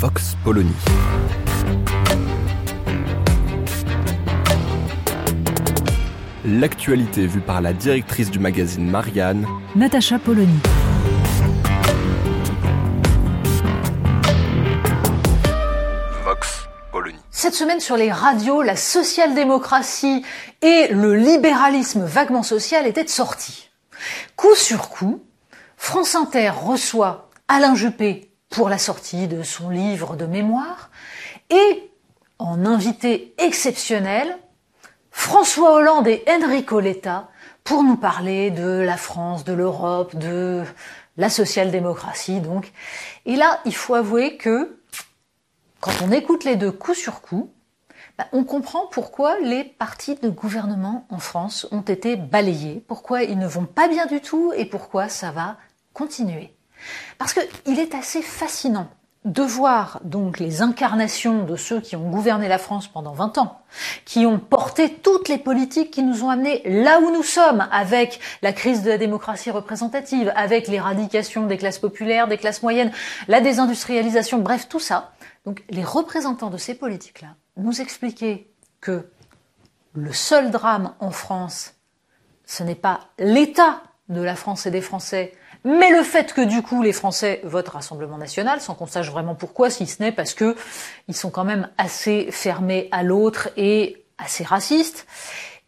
Vox Polony. L'actualité vue par la directrice du magazine Marianne, Natacha Polony. Vox Polony. Cette semaine sur les radios, la social-démocratie et le libéralisme vaguement social étaient de sortie. Coup sur coup, France Inter reçoit Alain Juppé pour la sortie de son livre de mémoire et, en invité exceptionnel, François Hollande et Enrico Letta pour nous parler de la France, de l'Europe, de la social-démocratie donc. Et là, il faut avouer que quand on écoute les deux coup sur coup, bah, on comprend pourquoi les partis de gouvernement en France ont été balayés, pourquoi ils ne vont pas bien du tout et pourquoi ça va continuer. Parce qu'il est assez fascinant de voir donc les incarnations de ceux qui ont gouverné la France pendant 20 ans, qui ont porté toutes les politiques qui nous ont amenés là où nous sommes, avec la crise de la démocratie représentative, avec l'éradication des classes populaires, des classes moyennes, la désindustrialisation, bref, tout ça. Donc les représentants de ces politiques-là nous expliquaient que le seul drame en France, ce n'est pas l'état de la France et des Français, mais le fait que du coup les Français votent Rassemblement National, sans qu'on sache vraiment pourquoi, si ce n'est parce que ils sont quand même assez fermés à l'autre et assez racistes.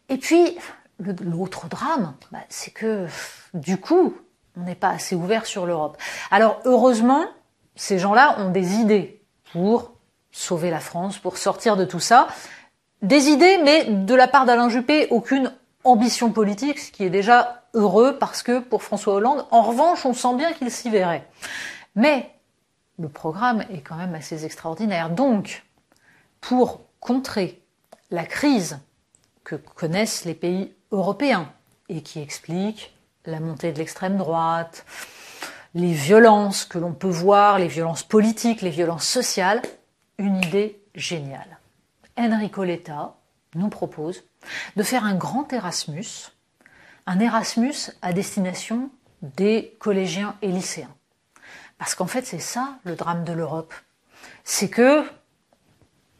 Et puis l'autre drame, bah, c'est que du coup on n'est pas assez ouvert sur l'Europe. Alors heureusement, ces gens-là ont des idées pour sauver la France, pour sortir de tout ça. Des idées, mais de la part d'Alain Juppé, aucune ambition politique, ce qui est déjà heureux parce que pour François Hollande, en revanche, on sent bien qu'il s'y verrait. Mais le programme est quand même assez extraordinaire. Donc, pour contrer la crise que connaissent les pays européens et qui explique la montée de l'extrême droite, les violences que l'on peut voir, les violences politiques, les violences sociales, une idée géniale. Enrico Letta nous propose de faire un grand Erasmus, un Erasmus à destination des collégiens et lycéens. Parce qu'en fait, c'est ça le drame de l'Europe. C'est que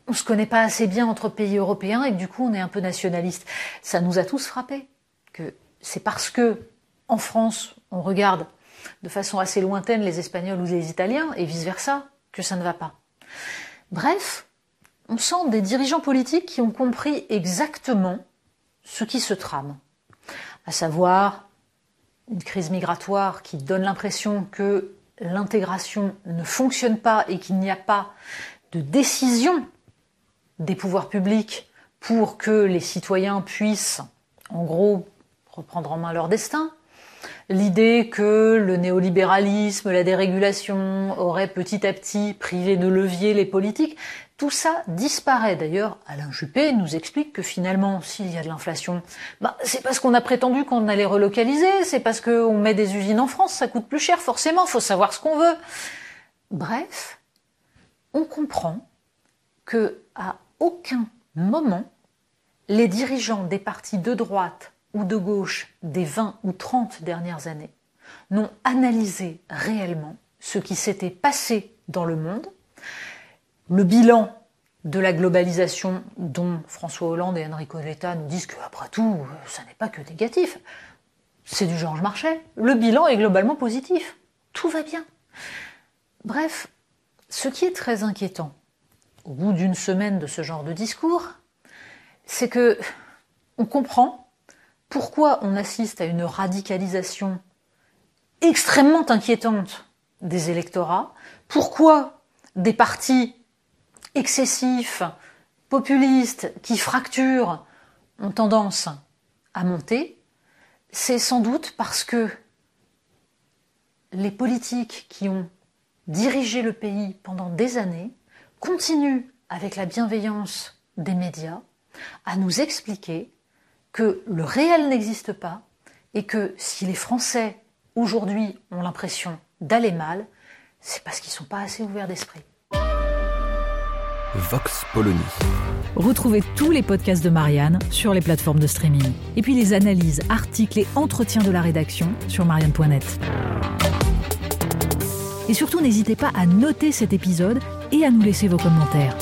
on se connaît pas assez bien entre pays européens et que du coup on est un peu nationaliste. Ça nous a tous frappés que c'est parce que en France on regarde de façon assez lointaine les Espagnols ou les Italiens et vice versa que ça ne va pas. Bref, on sent des dirigeants politiques qui ont compris exactement ce qui se trame, à savoir une crise migratoire qui donne l'impression que l'intégration ne fonctionne pas et qu'il n'y a pas de décision des pouvoirs publics pour que les citoyens puissent, en gros, reprendre en main leur destin. L'idée que le néolibéralisme, la dérégulation auraient petit à petit privé de levier les politiques, tout ça disparaît. D'ailleurs, Alain Juppé nous explique que finalement, s'il y a de l'inflation, bah, c'est parce qu'on a prétendu qu'on allait relocaliser, c'est parce qu'on met des usines en France, ça coûte plus cher, forcément, faut savoir ce qu'on veut. Bref, on comprend que à aucun moment, les dirigeants des partis de droite ou de gauche des 20 ou 30 dernières années n'ont analysé réellement ce qui s'était passé dans le monde, le bilan de la globalisation dont François Hollande et Enrico Letta nous disent que, après tout, ça n'est pas que négatif. C'est du Georges Marchais. Le bilan est globalement positif. Tout va bien. Bref, ce qui est très inquiétant, au bout d'une semaine de ce genre de discours, c'est que on comprend pourquoi on assiste à une radicalisation extrêmement inquiétante des électorats, pourquoi des partis excessifs, populistes, qui fracturent, ont tendance à monter, c'est sans doute parce que les politiques qui ont dirigé le pays pendant des années continuent, avec la bienveillance des médias, à nous expliquer que le réel n'existe pas et que si les Français aujourd'hui ont l'impression d'aller mal, c'est parce qu'ils ne sont pas assez ouverts d'esprit. Vox Polony. Retrouvez tous les podcasts de Marianne sur les plateformes de streaming. Et puis les analyses, articles et entretiens de la rédaction sur marianne.net. Et surtout, n'hésitez pas à noter cet épisode et à nous laisser vos commentaires.